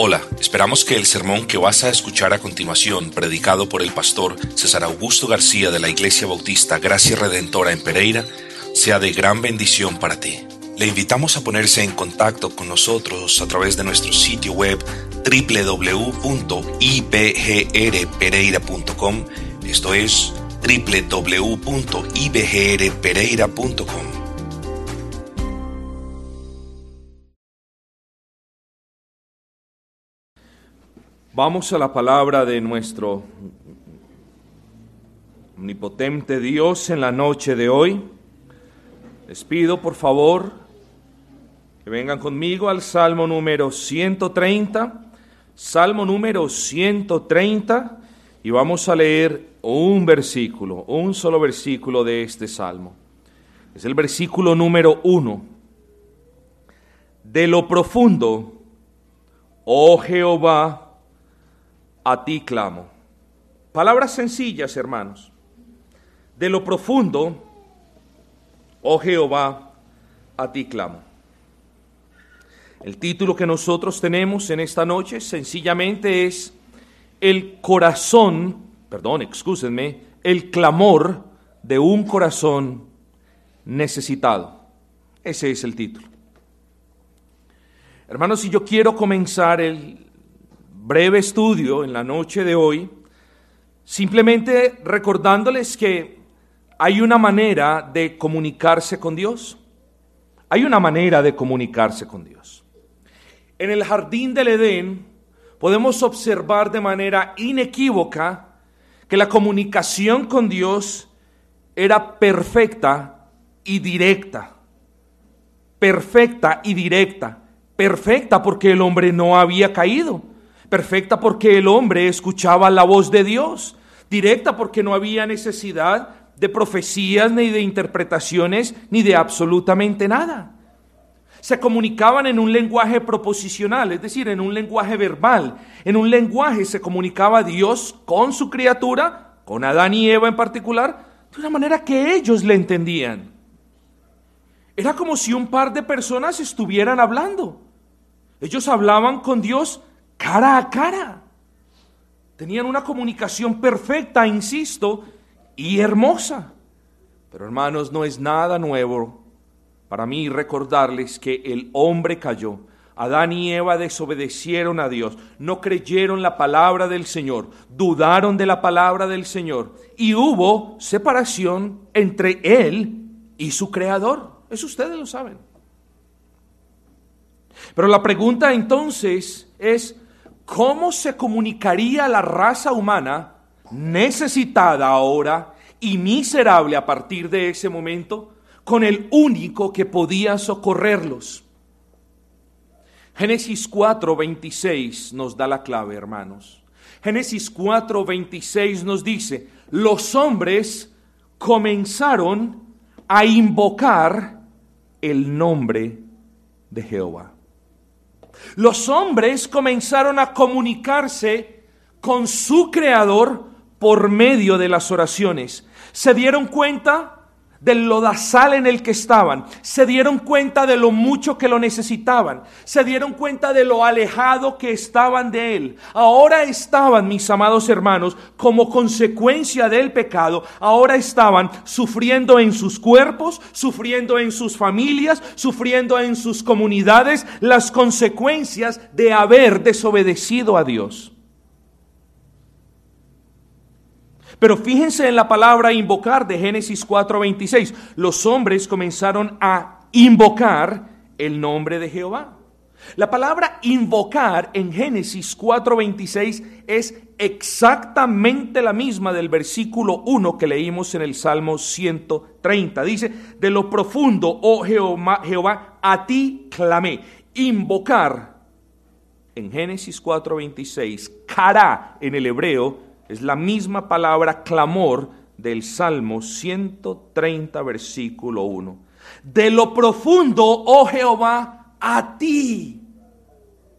Hola, esperamos que el sermón que vas a escuchar a continuación, predicado por el pastor César Augusto García de la Iglesia Bautista Gracia Redentora en Pereira, sea de gran bendición para ti. Le invitamos a ponerse en contacto con nosotros a través de nuestro sitio web www.ibgrpereira.com, esto es www.ibgrpereira.com. Vamos a la palabra de nuestro omnipotente Dios en la noche de hoy. Les pido por favor que vengan conmigo al Salmo número 130, Salmo número 130, y vamos a leer un versículo, un solo versículo de este Salmo. Es el versículo número 1. De lo profundo, oh Jehová, a ti clamo. Palabras sencillas, hermanos. De lo profundo, oh Jehová, a ti clamo. El título que nosotros tenemos en esta noche sencillamente es El corazón, perdón, excúsenme, el clamor de un corazón necesitado. Ese es el título. Hermanos, si yo quiero comenzar el breve estudio en la noche de hoy, simplemente recordándoles que hay una manera de comunicarse con Dios. Hay una manera de comunicarse con Dios. En el jardín del Edén podemos observar de manera inequívoca que la comunicación con Dios era perfecta y directa. Perfecta y directa. Perfecta porque el hombre no había caído perfecta porque el hombre escuchaba la voz de Dios, directa porque no había necesidad de profecías ni de interpretaciones ni de absolutamente nada. Se comunicaban en un lenguaje proposicional, es decir, en un lenguaje verbal. En un lenguaje se comunicaba Dios con su criatura, con Adán y Eva en particular, de una manera que ellos le entendían. Era como si un par de personas estuvieran hablando. Ellos hablaban con Dios cara a cara. Tenían una comunicación perfecta, insisto, y hermosa. Pero hermanos, no es nada nuevo para mí recordarles que el hombre cayó. Adán y Eva desobedecieron a Dios, no creyeron la palabra del Señor, dudaron de la palabra del Señor y hubo separación entre Él y su Creador. Eso ustedes lo saben. Pero la pregunta entonces es, ¿cómo se comunicaría la raza humana necesitada ahora y miserable a partir de ese momento con el único que podía socorrerlos? Génesis 4:26 nos da la clave, hermanos. Génesis 4:26 nos dice, los hombres comenzaron a invocar el nombre de Jehová. Los hombres comenzaron a comunicarse con su creador por medio de las oraciones. Se dieron cuenta del lodazal en el que estaban, se dieron cuenta de lo mucho que lo necesitaban, se dieron cuenta de lo alejado que estaban de él. Ahora estaban, mis amados hermanos, como consecuencia del pecado, ahora estaban sufriendo en sus cuerpos, sufriendo en sus familias, sufriendo en sus comunidades las consecuencias de haber desobedecido a Dios. Pero fíjense en la palabra invocar de Génesis 4:26. Los hombres comenzaron a invocar el nombre de Jehová. La palabra invocar en Génesis 4:26 es exactamente la misma del versículo 1 que leímos en el Salmo 130. Dice, de lo profundo, oh Jehová, Jehová a ti clamé. Invocar en Génesis 4:26, cara en el hebreo, es la misma palabra clamor del Salmo 130, versículo 1. De lo profundo, oh Jehová, a ti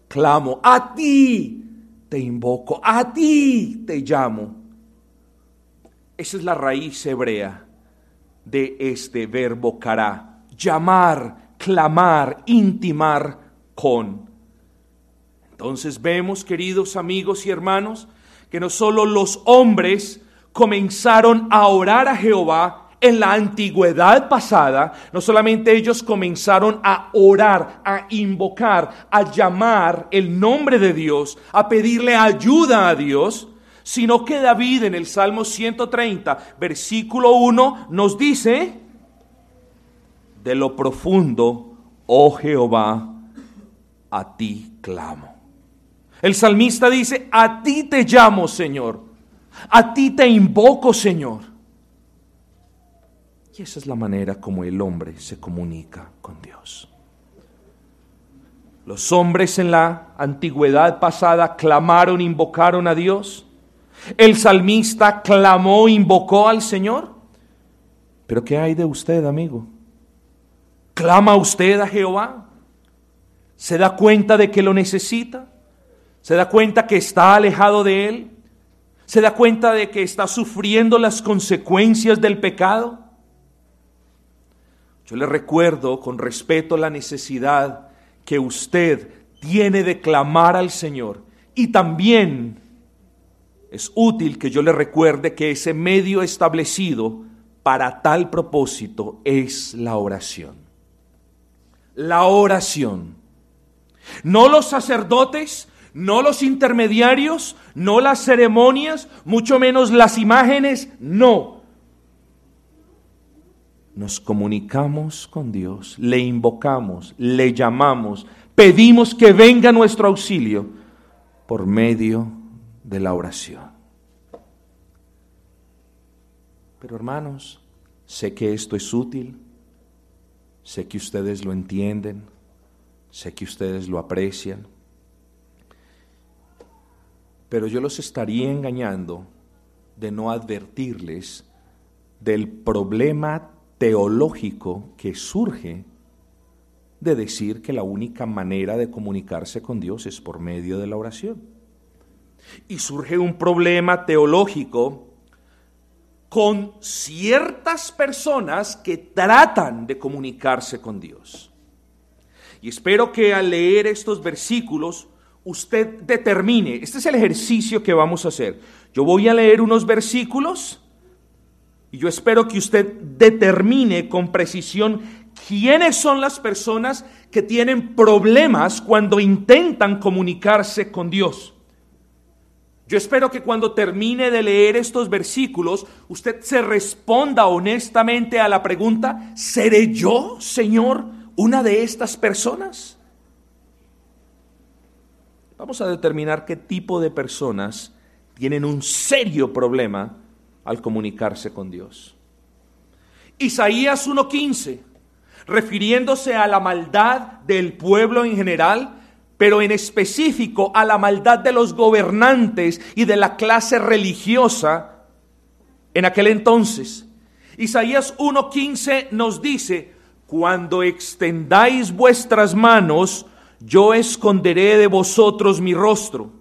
clamo, a ti te invoco, a ti te llamo. Esa es la raíz hebrea de este verbo cara, llamar, clamar, intimar con. Entonces vemos, queridos amigos y hermanos, que no solo los hombres comenzaron a orar a Jehová en la antigüedad pasada, no solamente ellos comenzaron a orar, a invocar, a llamar el nombre de Dios, a pedirle ayuda a Dios, sino que David en el Salmo 130, versículo 1, nos dice, de lo profundo, oh Jehová, a ti clamo. El salmista dice, a ti te llamo, Señor, a ti te invoco, Señor. Y esa es la manera como el hombre se comunica con Dios. Los hombres en la antigüedad pasada clamaron, invocaron a Dios. El salmista clamó, invocó al Señor. Pero ¿qué hay de usted, amigo? ¿Clama usted a Jehová? ¿Se da cuenta de que lo necesita? ¿Se da cuenta que está alejado de Él? ¿Se da cuenta de que está sufriendo las consecuencias del pecado? Yo le recuerdo con respeto la necesidad que usted tiene de clamar al Señor y también es útil que yo le recuerde que ese medio establecido para tal propósito es la oración. La oración. No los sacerdotes, no los intermediarios, no las ceremonias, mucho menos las imágenes, no nos comunicamos con Dios, le invocamos, le llamamos, pedimos que venga nuestro auxilio por medio de la oración. Pero hermanos, sé que esto es útil, sé que ustedes lo entienden, sé que ustedes lo aprecian, pero yo los estaría engañando de no advertirles del problema teológico que surge de decir que la única manera de comunicarse con Dios es por medio de la oración. Y surge un problema teológico con ciertas personas que tratan de comunicarse con Dios. Y espero que al leer estos versículos usted determine, este es el ejercicio que vamos a hacer. Yo voy a leer unos versículos y yo espero que usted determine con precisión quiénes son las personas que tienen problemas cuando intentan comunicarse con Dios. Yo espero que cuando termine de leer estos versículos, usted se responda honestamente a la pregunta, ¿seré yo, Señor, una de estas personas? Vamos a determinar qué tipo de personas tienen un serio problema al comunicarse con Dios. Isaías 1.15, refiriéndose a la maldad del pueblo en general, pero en específico a la maldad de los gobernantes y de la clase religiosa en aquel entonces. Isaías 1.15 nos dice, cuando extendáis vuestras manos, yo esconderé de vosotros mi rostro.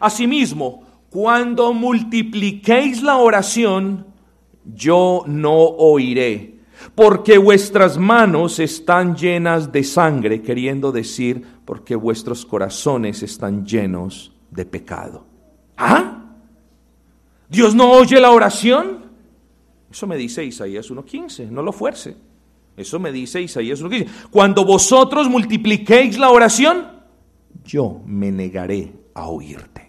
Asimismo, cuando multipliquéis la oración, yo no oiré, porque vuestras manos están llenas de sangre, queriendo decir, porque vuestros corazones están llenos de pecado. ¿Ah? ¿Dios no oye la oración? Eso me dice Isaías 1.15, no lo fuerce. Eso me dice Isaías 1.15. Cuando vosotros multipliquéis la oración, yo me negaré a oírte.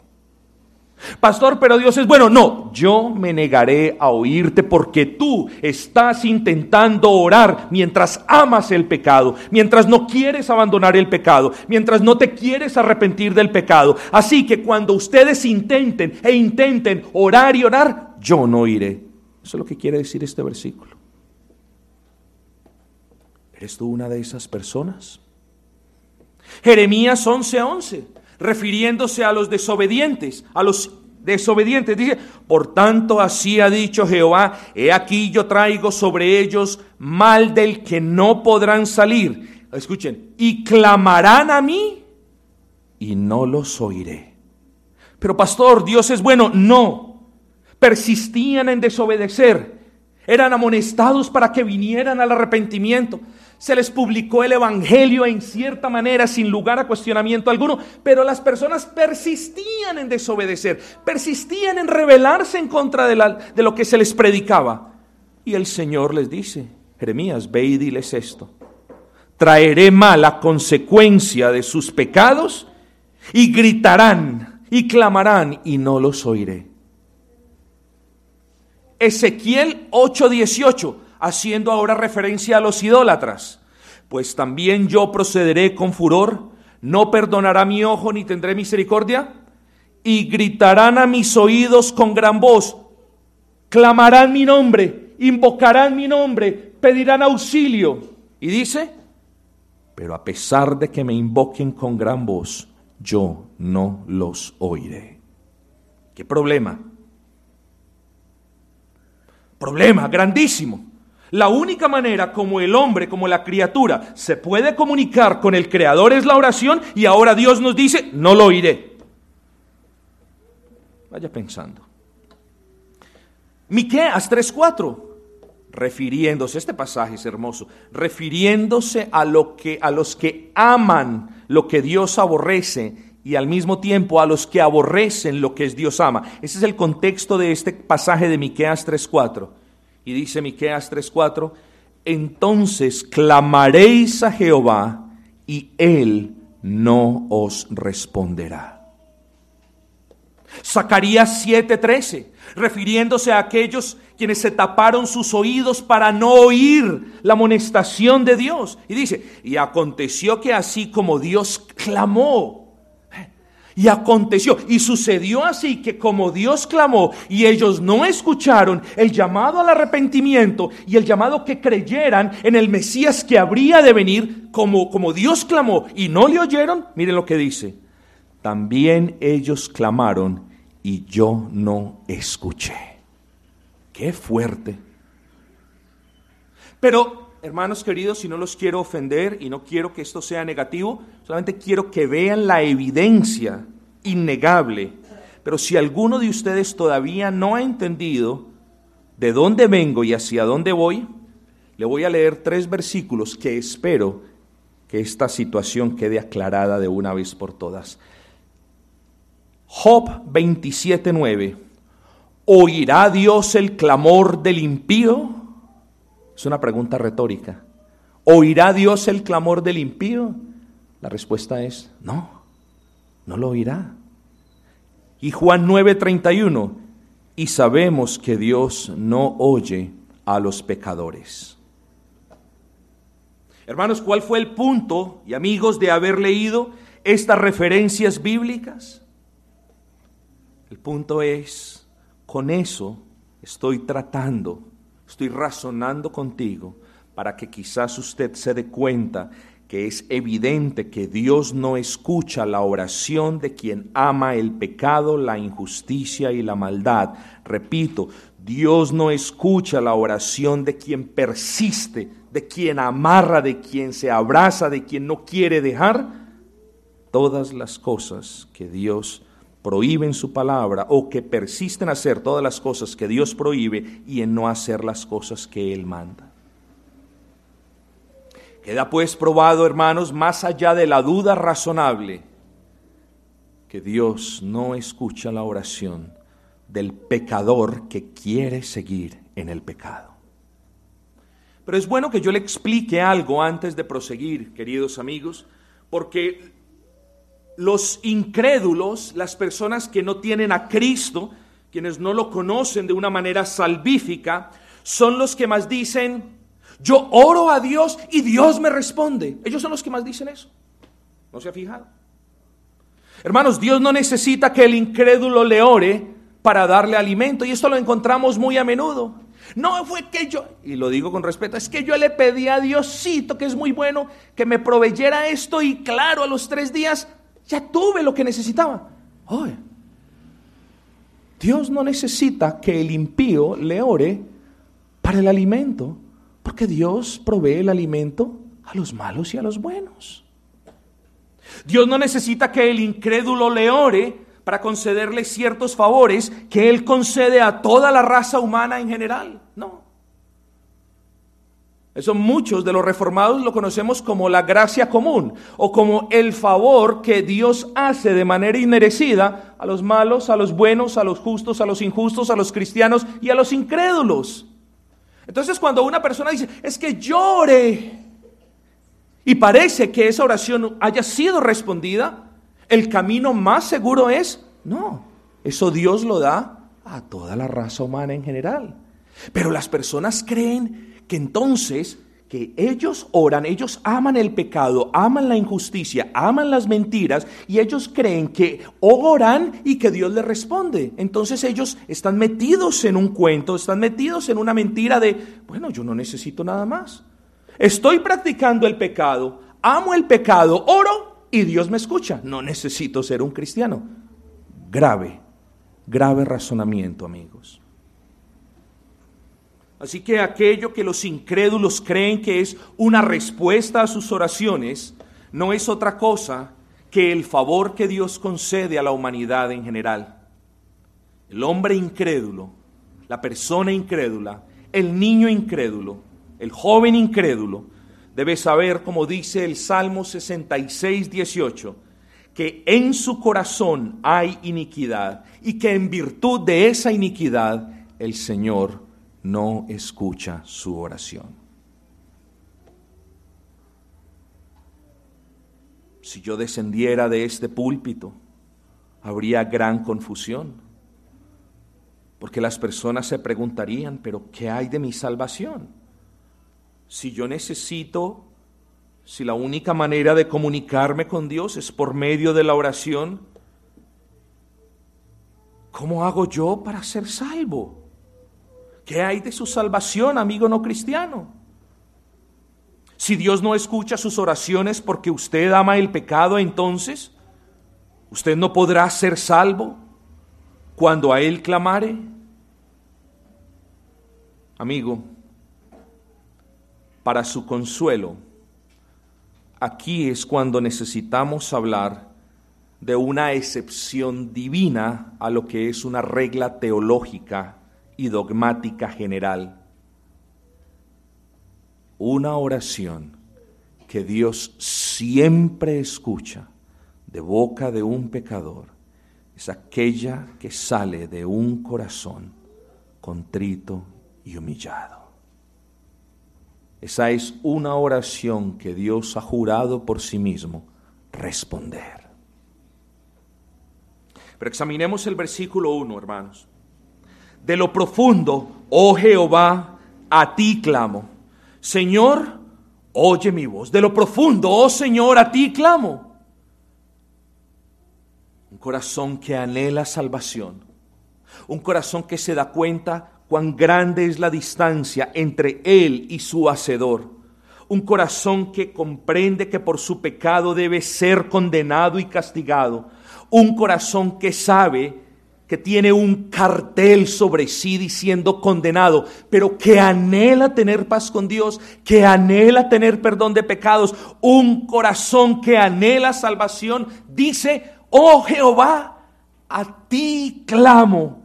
Pastor, pero Dios es bueno. No, yo me negaré a oírte porque tú estás intentando orar mientras amas el pecado, mientras no quieres abandonar el pecado, mientras no te quieres arrepentir del pecado. Así que cuando ustedes intenten e intenten orar y orar, yo no iré. Eso es lo que quiere decir este versículo. ¿Eres tú una de esas personas? Jeremías 11:11 refiriéndose a los desobedientes, a los desobedientes. Dice, por tanto así ha dicho Jehová, he aquí yo traigo sobre ellos mal del que no podrán salir. Escuchen, y clamarán a mí y no los oiré. Pero pastor, Dios es bueno. No, persistían en desobedecer. Eran amonestados para que vinieran al arrepentimiento. Se les publicó el Evangelio en cierta manera, sin lugar a cuestionamiento alguno, pero las personas persistían en desobedecer, persistían en rebelarse en contra de, de lo que se les predicaba. Y el Señor les dice, Jeremías, ve y diles esto, traeré mala consecuencia de sus pecados y gritarán y clamarán y no los oiré. Ezequiel 8:18, haciendo ahora referencia a los idólatras. Pues también yo procederé con furor, no perdonará mi ojo ni tendré misericordia, y gritarán a mis oídos con gran voz, clamarán mi nombre, invocarán mi nombre, pedirán auxilio. Y dice, pero a pesar de que me invoquen con gran voz, yo no los oiré. ¿Qué problema? Problema grandísimo. La única manera como el hombre, como la criatura, se puede comunicar con el Creador es la oración y ahora Dios nos dice, no lo oiré. Vaya pensando. Miqueas 3:4 refiriéndose, este pasaje es hermoso, refiriéndose a, lo que, a los que aman lo que Dios aborrece y al mismo tiempo a los que aborrecen lo que Dios ama. Ese es el contexto de este pasaje de Miqueas 3:4. Y dice Miqueas 3:4, entonces clamaréis a Jehová y él no os responderá. Zacarías 7:13, refiriéndose a aquellos quienes se taparon sus oídos para no oír la amonestación de Dios. Y dice, y aconteció que así como Dios clamó, y aconteció, y sucedió así que como Dios clamó y ellos no escucharon el llamado al arrepentimiento y el llamado que creyeran en el Mesías que habría de venir, como, como Dios clamó y no le oyeron, miren lo que dice. También ellos clamaron y yo no escuché. Qué fuerte. Pero, hermanos queridos, si no los quiero ofender y no quiero que esto sea negativo, solamente quiero que vean la evidencia innegable. Pero si alguno de ustedes todavía no ha entendido de dónde vengo y hacia dónde voy, le voy a leer tres versículos que espero que esta situación quede aclarada de una vez por todas. Job 27.9 ¿Oirá Dios el clamor del impío? Es una pregunta retórica. ¿Oirá Dios el clamor del impío? La respuesta es no, no lo oirá. Y Juan 9:31, y sabemos que Dios no oye a los pecadores. Hermanos, ¿cuál fue el punto, y amigos, de haber leído estas referencias bíblicas? El punto es con eso estoy tratando, estoy razonando contigo para que quizás usted se dé cuenta que es evidente que Dios no escucha la oración de quien ama el pecado, la injusticia y la maldad. Repito, Dios no escucha la oración de quien persiste, de quien amarra, de quien se abraza, de quien no quiere dejar todas las cosas que Dios prohíben su palabra o que persisten en hacer todas las cosas que Dios prohíbe y en no hacer las cosas que Él manda. Queda pues probado, hermanos, más allá de la duda razonable, que Dios no escucha la oración del pecador que quiere seguir en el pecado. Pero es bueno que yo le explique algo antes de proseguir, queridos amigos, porque los incrédulos, las personas que no tienen a Cristo, quienes no lo conocen de una manera salvífica, son los que más dicen, yo oro a Dios y Dios me responde. Ellos son los que más dicen eso. ¿No se ha fijado? Hermanos, Dios no necesita que el incrédulo le ore para darle alimento y esto lo encontramos muy a menudo. No fue que yo, y lo digo con respeto, es que yo le pedí a Diosito, que es muy bueno, que me proveyera esto y claro, a los tres días ya tuve lo que necesitaba. Dios no necesita que el impío le ore para el alimento, porque Dios provee el alimento a los malos y a los buenos. Dios no necesita que el incrédulo le ore para concederle ciertos favores que Él concede a toda la raza humana en general. Eso muchos de los reformados lo conocemos como la gracia común o como el favor que Dios hace de manera inmerecida a los malos, a los buenos, a los justos, a los injustos, a los cristianos y a los incrédulos. Entonces cuando una persona dice, es que llore y parece que esa oración haya sido respondida, el camino más seguro es, no, eso Dios lo da a toda la raza humana en general. Pero las personas creen que entonces que ellos oran, ellos aman el pecado, aman la injusticia, aman las mentiras y ellos creen que oran y que Dios les responde. Entonces ellos están metidos en un cuento, están metidos en una mentira de, bueno, yo no necesito nada más. Estoy practicando el pecado, amo el pecado, oro y Dios me escucha. No necesito ser un cristiano. Grave, grave razonamiento, amigos. Así que aquello que los incrédulos creen que es una respuesta a sus oraciones, no es otra cosa que el favor que Dios concede a la humanidad en general. El hombre incrédulo, la persona incrédula, el niño incrédulo, el joven incrédulo, debe saber, como dice el Salmo 66, 18, que en su corazón hay iniquidad y que en virtud de esa iniquidad el Señor no escucha su oración. Si yo descendiera de este púlpito, habría gran confusión, porque las personas se preguntarían, pero ¿qué hay de mi salvación? Si yo necesito, si la única manera de comunicarme con Dios es por medio de la oración, ¿cómo hago yo para ser salvo? ¿Qué hay de su salvación, amigo no cristiano? Si Dios no escucha sus oraciones porque usted ama el pecado, entonces usted no podrá ser salvo cuando a Él clamare. Amigo, para su consuelo, aquí es cuando necesitamos hablar de una excepción divina a lo que es una regla teológica y dogmática general. Una oración que Dios siempre escucha de boca de un pecador es aquella que sale de un corazón contrito y humillado. Esa es una oración que Dios ha jurado por sí mismo responder. Pero examinemos el versículo 1, hermanos de lo profundo, oh Jehová, a ti clamo. Señor, oye mi voz. De lo profundo, oh Señor, a ti clamo. Un corazón que anhela salvación. Un corazón que se da cuenta cuán grande es la distancia entre él y su hacedor. Un corazón que comprende que por su pecado debe ser condenado y castigado. Un corazón que sabe que tiene un cartel sobre sí diciendo condenado, pero que anhela tener paz con Dios, que anhela tener perdón de pecados, un corazón que anhela salvación, dice, oh Jehová, a ti clamo,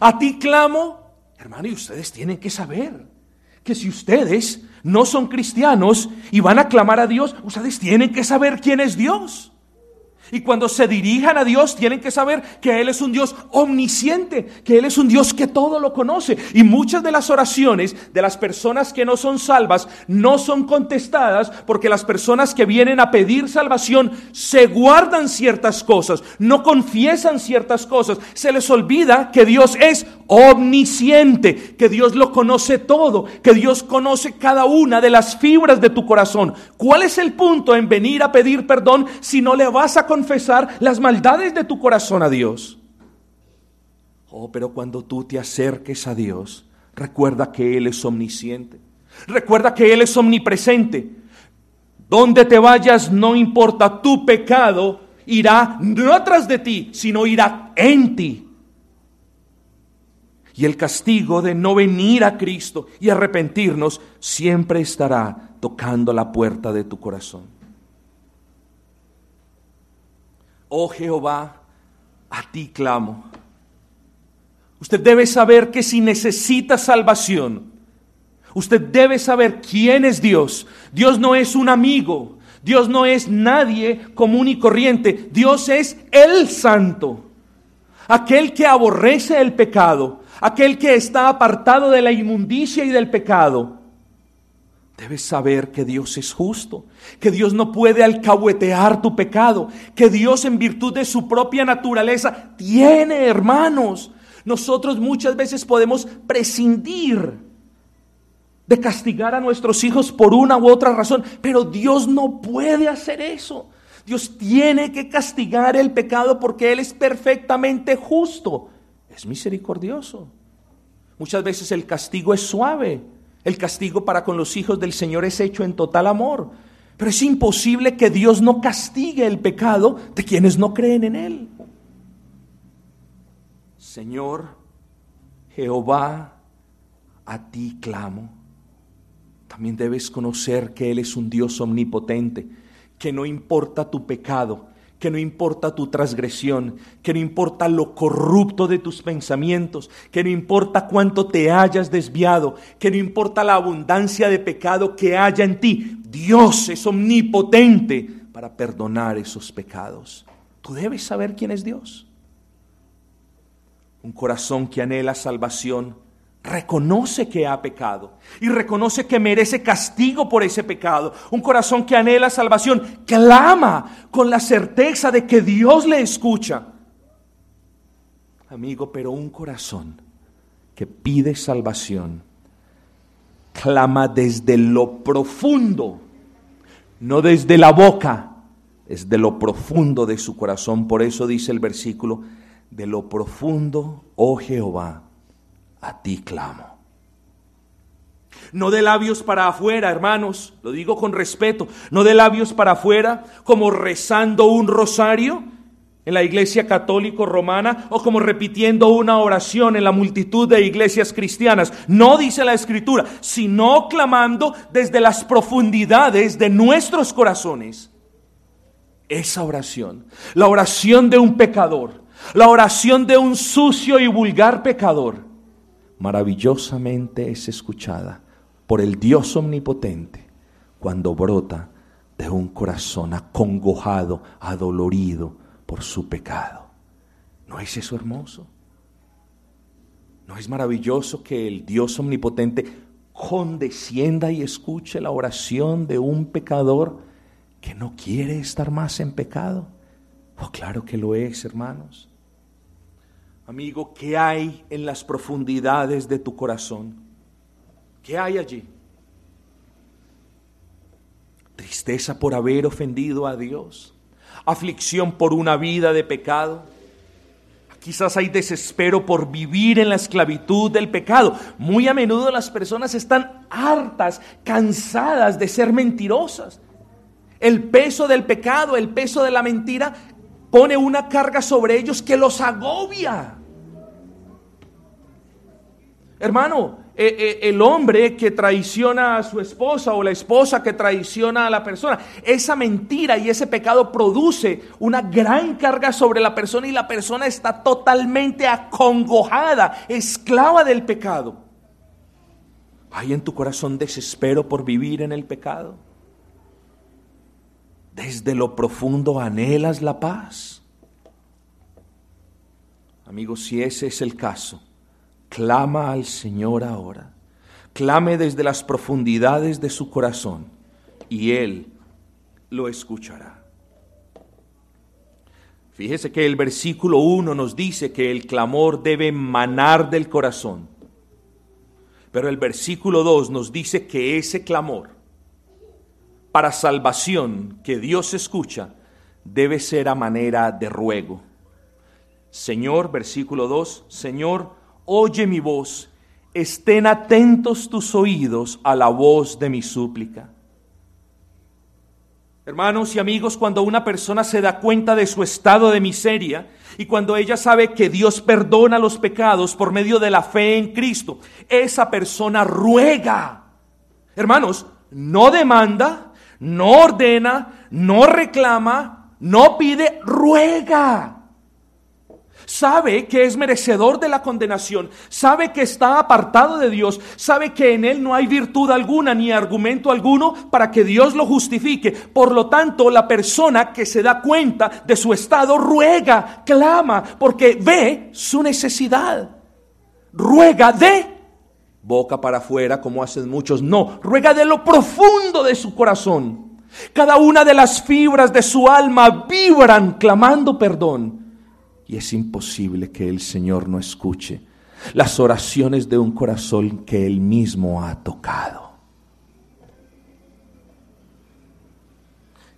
a ti clamo, hermano, y ustedes tienen que saber que si ustedes no son cristianos y van a clamar a Dios, ustedes tienen que saber quién es Dios. Y cuando se dirijan a Dios, tienen que saber que Él es un Dios omnisciente, que Él es un Dios que todo lo conoce. Y muchas de las oraciones de las personas que no son salvas no son contestadas porque las personas que vienen a pedir salvación se guardan ciertas cosas, no confiesan ciertas cosas. Se les olvida que Dios es omnisciente, que Dios lo conoce todo, que Dios conoce cada una de las fibras de tu corazón. ¿Cuál es el punto en venir a pedir perdón si no le vas a confesar las maldades de tu corazón a Dios? Oh, pero cuando tú te acerques a Dios, recuerda que Él es omnisciente. Recuerda que Él es omnipresente. Donde te vayas, no importa, tu pecado irá no atrás de ti, sino irá en ti y el castigo de no venir a Cristo y arrepentirnos siempre estará tocando la puerta de tu corazón. Oh Jehová, a ti clamo. Usted debe saber que si necesita salvación, Usted debe saber quién es Dios. Dios no es un amigo. Dios no es nadie común y corriente. Dios es el santo. Aquel que aborrece el pecado. Aquel que está apartado de la inmundicia y del pecado. Debes saber que Dios es justo, que Dios no puede alcahuetear tu pecado, que Dios en virtud de su propia naturaleza tiene hermanos. Nosotros muchas veces podemos prescindir de castigar a nuestros hijos por una u otra razón, pero Dios no puede hacer eso. Dios tiene que castigar el pecado porque Él es perfectamente justo, es misericordioso. Muchas veces el castigo es suave el castigo para con los hijos del Señor es hecho en total amor. Pero es imposible que Dios no castigue el pecado de quienes no creen en Él. Señor Jehová, a ti clamo. También debes conocer que Él es un Dios omnipotente, que no importa tu pecado, que no importa tu transgresión, que no importa lo corrupto de tus pensamientos, que no importa cuánto te hayas desviado, que no importa la abundancia de pecado que haya en ti, Dios es omnipotente para perdonar esos pecados. Tú debes saber quién es Dios. Un corazón que anhela salvación reconoce que ha pecado y reconoce que merece castigo por ese pecado. Un corazón que anhela salvación clama con la certeza de que Dios le escucha. Amigo, pero un corazón que pide salvación clama desde lo profundo, no desde la boca, desde lo profundo de su corazón. Por eso dice el versículo, de lo profundo, oh Jehová, a ti clamo. No de labios para afuera, hermanos, lo digo con respeto, no de labios para afuera, como rezando un rosario en la iglesia católico romana o como repitiendo una oración en la multitud de iglesias cristianas. No dice la escritura, sino clamando desde las profundidades de nuestros corazones. Esa oración, la oración de un pecador, la oración de un sucio y vulgar pecador, maravillosamente es escuchada por el Dios omnipotente cuando brota de un corazón acongojado, adolorido por su pecado. ¿No es eso hermoso? ¿No es maravilloso que el Dios omnipotente condescienda y escuche la oración de un pecador que no quiere estar más en pecado? Oh, claro que lo es, hermanos. Amigo, ¿qué hay en las profundidades de tu corazón? ¿Qué hay allí? Tristeza por haber ofendido a Dios, aflicción por una vida de pecado. Quizás hay desespero por vivir en la esclavitud del pecado. Muy a menudo las personas están hartas, cansadas de ser mentirosas. El peso del pecado, el peso de la mentira pone una carga sobre ellos que los agobia. Hermano, eh, eh, el hombre que traiciona a su esposa o la esposa que traiciona a la persona, esa mentira y ese pecado produce una gran carga sobre la persona y la persona está totalmente acongojada, esclava del pecado. ¿Hay en tu corazón desespero por vivir en el pecado? Desde lo profundo anhelas la paz. Amigos, si ese es el caso, Clama al Señor ahora. Clame desde las profundidades de su corazón y Él lo escuchará. Fíjese que el versículo 1 nos dice que el clamor debe manar del corazón. Pero el versículo 2 nos dice que ese clamor para salvación que Dios escucha debe ser a manera de ruego. Señor, versículo 2, Señor, oye mi voz, estén atentos tus oídos a la voz de mi súplica. Hermanos y amigos, cuando una persona se da cuenta de su estado de miseria y cuando ella sabe que Dios perdona los pecados por medio de la fe en Cristo, esa persona ruega. Hermanos, no demanda, no ordena, no reclama, no pide, ruega. Sabe que es merecedor de la condenación, sabe que está apartado de Dios, sabe que en él no hay virtud alguna ni argumento alguno para que Dios lo justifique. Por lo tanto, la persona que se da cuenta de su estado ruega, clama, porque ve su necesidad. Ruega de boca para afuera como hacen muchos, no, ruega de lo profundo de su corazón. Cada una de las fibras de su alma vibran clamando perdón. Y es imposible que el Señor no escuche las oraciones de un corazón que Él mismo ha tocado.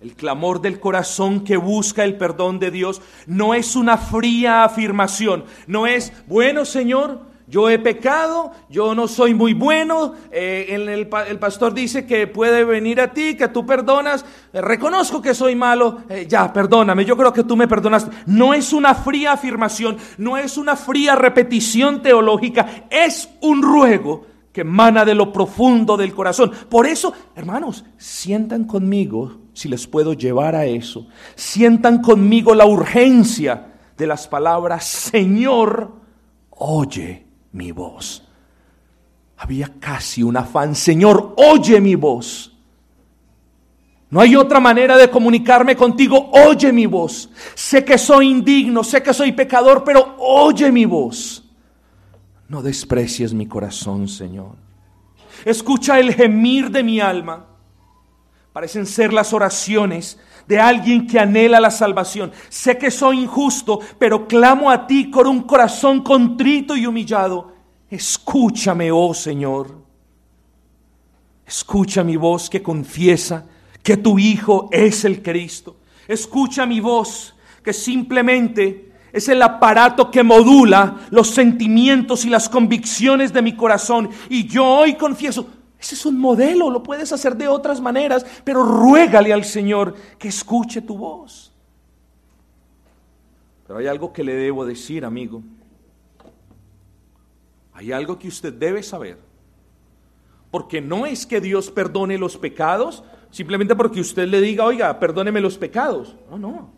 El clamor del corazón que busca el perdón de Dios no es una fría afirmación, no es, bueno Señor, yo he pecado, yo no soy muy bueno, eh, el, pastor dice que puede venir a ti, que tú perdonas, eh, reconozco que soy malo, eh, ya, perdóname, yo creo que tú me perdonaste. No es una fría afirmación, no es una fría repetición teológica, es un ruego que emana de lo profundo del corazón. Por eso, hermanos, sientan conmigo, si les puedo llevar a eso, sientan conmigo la urgencia de las palabras, Señor, oye mi voz. Había casi un afán, Señor, oye mi voz. No hay otra manera de comunicarme contigo, oye mi voz. Sé que soy indigno, sé que soy pecador, pero oye mi voz. No desprecies mi corazón, Señor. Escucha el gemir de mi alma. Parecen ser las oraciones de alguien que anhela la salvación. Sé que soy injusto, pero clamo a ti con un corazón contrito y humillado. Escúchame, oh Señor. Escucha mi voz que confiesa que tu Hijo es el Cristo. Escucha mi voz que simplemente es el aparato que modula los sentimientos y las convicciones de mi corazón. Y yo hoy confieso, ese es un modelo, lo puedes hacer de otras maneras, pero ruégale al Señor que escuche tu voz. Pero hay algo que le debo decir, amigo. Hay algo que usted debe saber. Porque no es que Dios perdone los pecados simplemente porque usted le diga, oiga, perdóneme los pecados. No, no.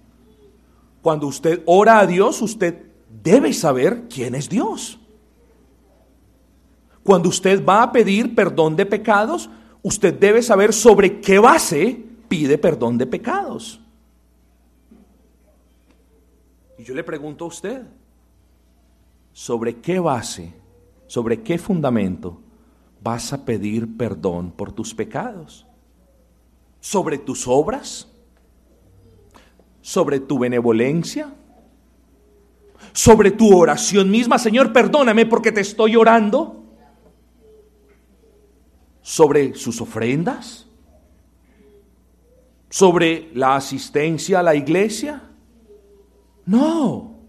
Cuando usted ora a Dios, usted debe saber quién es Dios. Cuando usted va a pedir perdón de pecados, usted debe saber sobre qué base pide perdón de pecados. Y yo le pregunto a usted, ¿sobre qué base, sobre qué fundamento vas a pedir perdón por tus pecados? ¿Sobre tus obras? ¿Sobre tu benevolencia? ¿Sobre tu oración misma? Señor, perdóname porque te estoy orando sobre sus ofrendas, sobre la asistencia a la iglesia. No,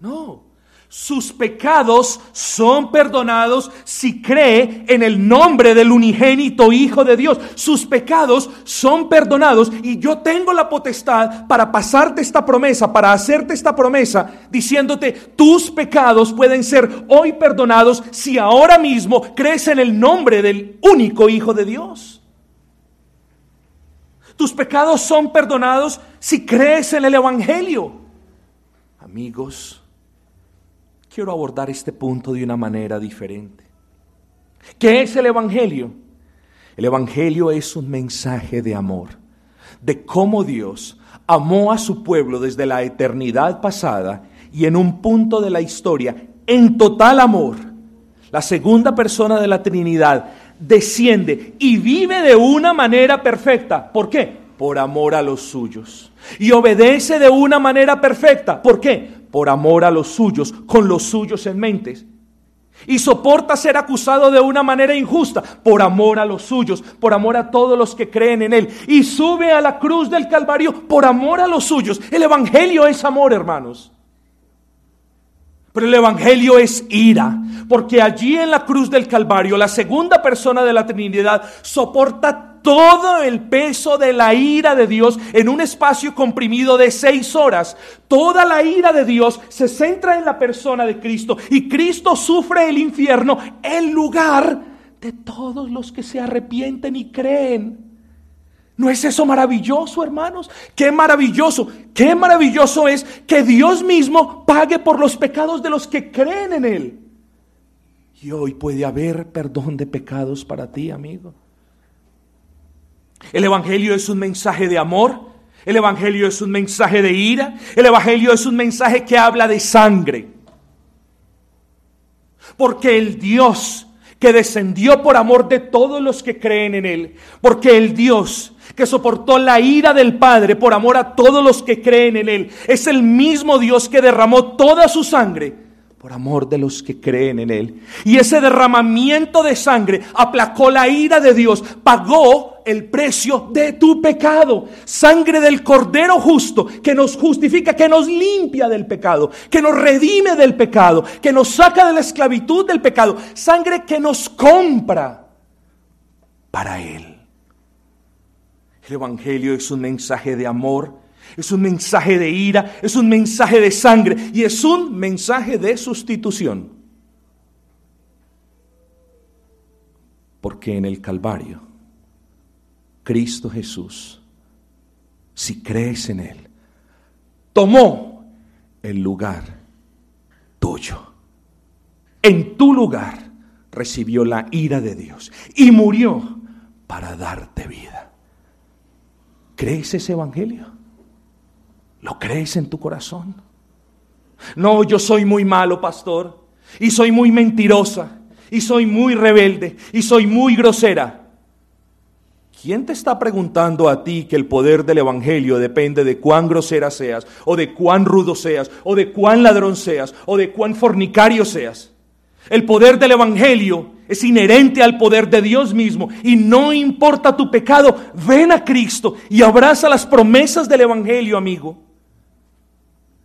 no. Sus pecados son perdonados si cree en el nombre del unigénito Hijo de Dios. Sus pecados son perdonados y yo tengo la potestad para pasarte esta promesa, para hacerte esta promesa, diciéndote, tus pecados pueden ser hoy perdonados si ahora mismo crees en el nombre del único Hijo de Dios. Tus pecados son perdonados si crees en el Evangelio. Amigos, quiero abordar este punto de una manera diferente. ¿Qué es el Evangelio? El Evangelio es un mensaje de amor, de cómo Dios amó a su pueblo desde la eternidad pasada y en un punto de la historia, en total amor, la segunda persona de la Trinidad desciende y vive de una manera perfecta. ¿Por qué? Por amor a los suyos. Y obedece de una manera perfecta. ¿Por qué? Por amor a los suyos, con los suyos en mente. Y soporta ser acusado de una manera injusta, por amor a los suyos, por amor a todos los que creen en Él. Y sube a la cruz del Calvario por amor a los suyos. El Evangelio es amor, hermanos. Pero el Evangelio es ira, porque allí en la cruz del Calvario, la segunda persona de la Trinidad soporta todo el peso de la ira de Dios en un espacio comprimido de seis horas. Toda la ira de Dios se centra en la persona de Cristo y Cristo sufre el infierno en lugar de todos los que se arrepienten y creen. ¿No es eso maravilloso, hermanos? Qué maravilloso, qué maravilloso es que Dios mismo pague por los pecados de los que creen en Él. Y hoy puede haber perdón de pecados para ti, amigo. El Evangelio es un mensaje de amor, el Evangelio es un mensaje de ira, el Evangelio es un mensaje que habla de sangre. Porque el Dios que descendió por amor de todos los que creen en Él, porque el Dios que soportó la ira del Padre por amor a todos los que creen en Él, es el mismo Dios que derramó toda su sangre por amor de los que creen en Él. Y ese derramamiento de sangre aplacó la ira de Dios, pagó el precio de tu pecado. Sangre del Cordero justo que nos justifica, que nos limpia del pecado, que nos redime del pecado, que nos saca de la esclavitud del pecado. Sangre que nos compra para Él. El Evangelio es un mensaje de amor es un mensaje de ira, es un mensaje de sangre y es un mensaje de sustitución. Porque en el Calvario, Cristo Jesús, si crees en Él, tomó el lugar tuyo. En tu lugar recibió la ira de Dios y murió para darte vida. ¿Crees ese evangelio? ¿Lo crees en tu corazón? No, yo soy muy malo, pastor, y soy muy mentirosa, y soy muy rebelde, y soy muy grosera. ¿Quién te está preguntando a ti que el poder del Evangelio depende de cuán grosera seas, o de cuán rudo seas, o de cuán ladrón seas, o de cuán fornicario seas? El poder del Evangelio es inherente al poder de Dios mismo y no importa tu pecado, ven a Cristo y abraza las promesas del Evangelio, amigo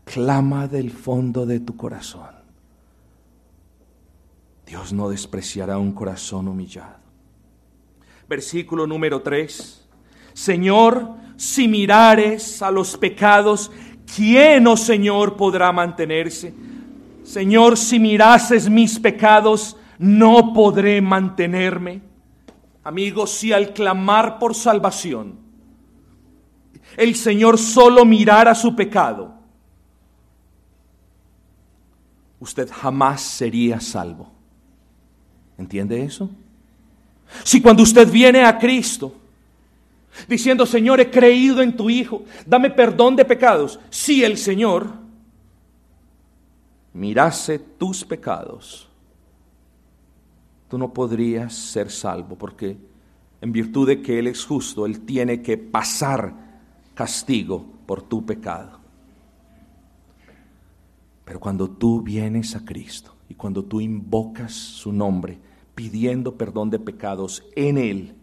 clama del fondo de tu corazón. Dios no despreciará un corazón humillado. Versículo número 3. Señor, si mirares a los pecados, ¿quién, oh Señor, podrá mantenerse? Señor, si mirases mis pecados, no podré mantenerme. Amigos, si al clamar por salvación, el Señor solo mirara su pecado, usted jamás sería salvo. ¿Entiende eso? Si cuando usted viene a Cristo, diciendo, Señor, he creído en tu Hijo, dame perdón de pecados, si el Señor mirase tus pecados, tú no podrías ser salvo, porque en virtud de que Él es justo, Él tiene que pasar castigo por tu pecado. Pero cuando tú vienes a Cristo y cuando tú invocas su nombre pidiendo perdón de pecados en Él,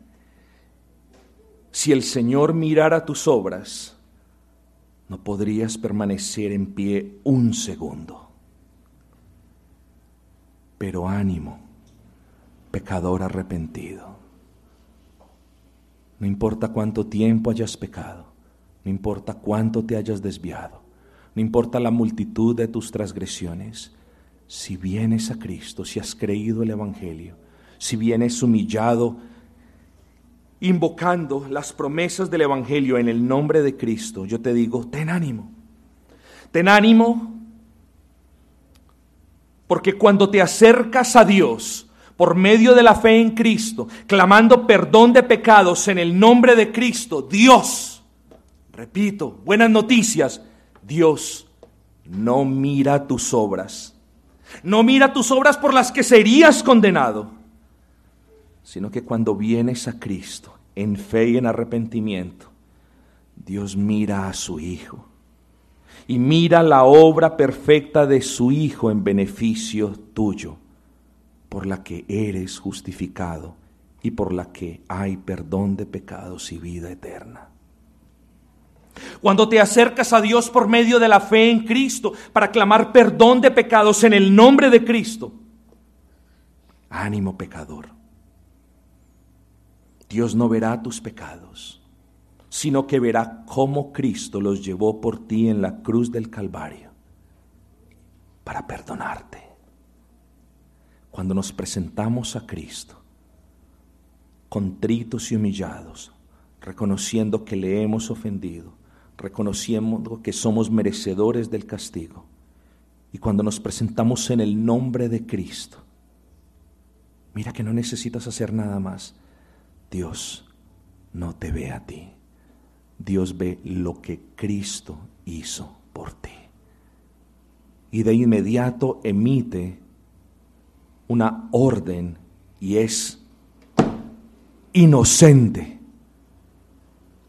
si el Señor mirara tus obras, no podrías permanecer en pie un segundo. Pero ánimo, pecador arrepentido. No importa cuánto tiempo hayas pecado, no importa cuánto te hayas desviado no importa la multitud de tus transgresiones, si vienes a Cristo, si has creído el Evangelio, si vienes humillado, invocando las promesas del Evangelio en el nombre de Cristo, yo te digo, ten ánimo, ten ánimo, porque cuando te acercas a Dios, por medio de la fe en Cristo, clamando perdón de pecados en el nombre de Cristo, Dios, repito, buenas noticias, Dios no mira tus obras. No mira tus obras por las que serías condenado, sino que cuando vienes a Cristo en fe y en arrepentimiento, Dios mira a su Hijo y mira la obra perfecta de su Hijo en beneficio tuyo, por la que eres justificado y por la que hay perdón de pecados y vida eterna. Cuando te acercas a Dios por medio de la fe en Cristo para clamar perdón de pecados en el nombre de Cristo. Ánimo pecador. Dios no verá tus pecados, sino que verá cómo Cristo los llevó por ti en la cruz del Calvario para perdonarte. Cuando nos presentamos a Cristo, contritos y humillados, reconociendo que le hemos ofendido, reconociendo que somos merecedores del castigo. Y cuando nos presentamos en el nombre de Cristo, mira que no necesitas hacer nada más. Dios no te ve a ti. Dios ve lo que Cristo hizo por ti. Y de inmediato emite una orden y es inocente.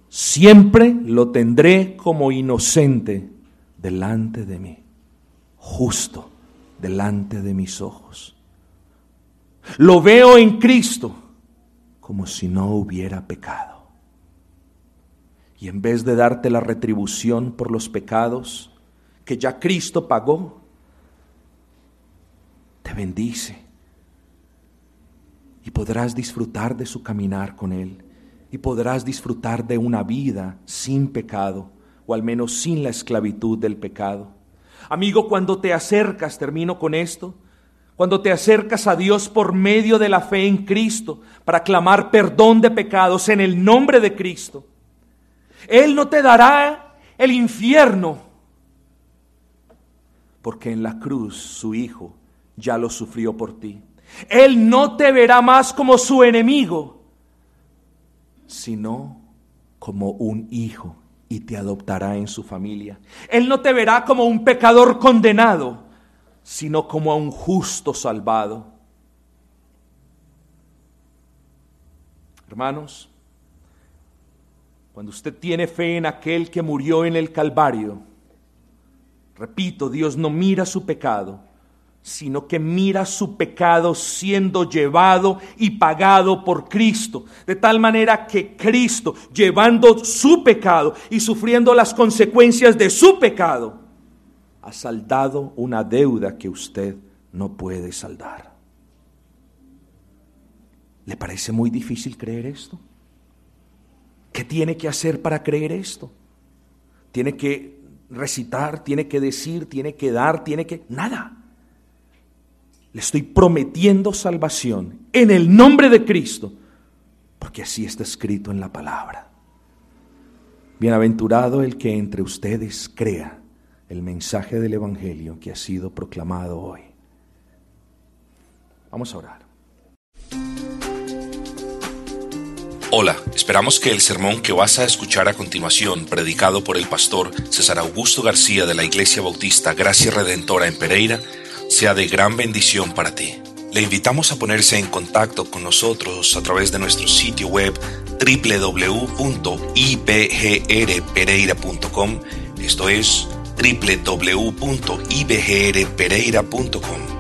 Siempre lo tendré como inocente delante de mí, justo delante de mis ojos. Lo veo en Cristo como si no hubiera pecado. Y en vez de darte la retribución por los pecados que ya Cristo pagó, te bendice y podrás disfrutar de su caminar con Él y podrás disfrutar de una vida sin pecado o al menos sin la esclavitud del pecado. Amigo, cuando te acercas, termino con esto, cuando te acercas a Dios por medio de la fe en Cristo para clamar perdón de pecados en el nombre de Cristo, Él no te dará el infierno, porque en la cruz su Hijo ya lo sufrió por ti. Él no te verá más como su enemigo, sino como un hijo y te adoptará en su familia. Él no te verá como un pecador condenado, sino como a un justo salvado. Hermanos, cuando usted tiene fe en aquel que murió en el Calvario, repito, Dios no mira su pecado, sino que mira su pecado siendo llevado y pagado por Cristo, de tal manera que Cristo, llevando su pecado y sufriendo las consecuencias de su pecado, ha saldado una deuda que usted no puede saldar. ¿Le parece muy difícil creer esto? ¿Qué tiene que hacer para creer esto? Tiene que recitar, tiene que decir, tiene que dar, tiene que... Nada le estoy prometiendo salvación en el nombre de Cristo, porque así está escrito en la palabra. Bienaventurado el que entre ustedes crea el mensaje del Evangelio que ha sido proclamado hoy. Vamos a orar. Hola, esperamos que el sermón que vas a escuchar a continuación, predicado por el pastor César Augusto García de la Iglesia Bautista Gracia Redentora en Pereira, sea de gran bendición para ti. Le invitamos a ponerse en contacto con nosotros a través de nuestro sitio web www.ibgrpereira.com. Esto es www.ibgrpereira.com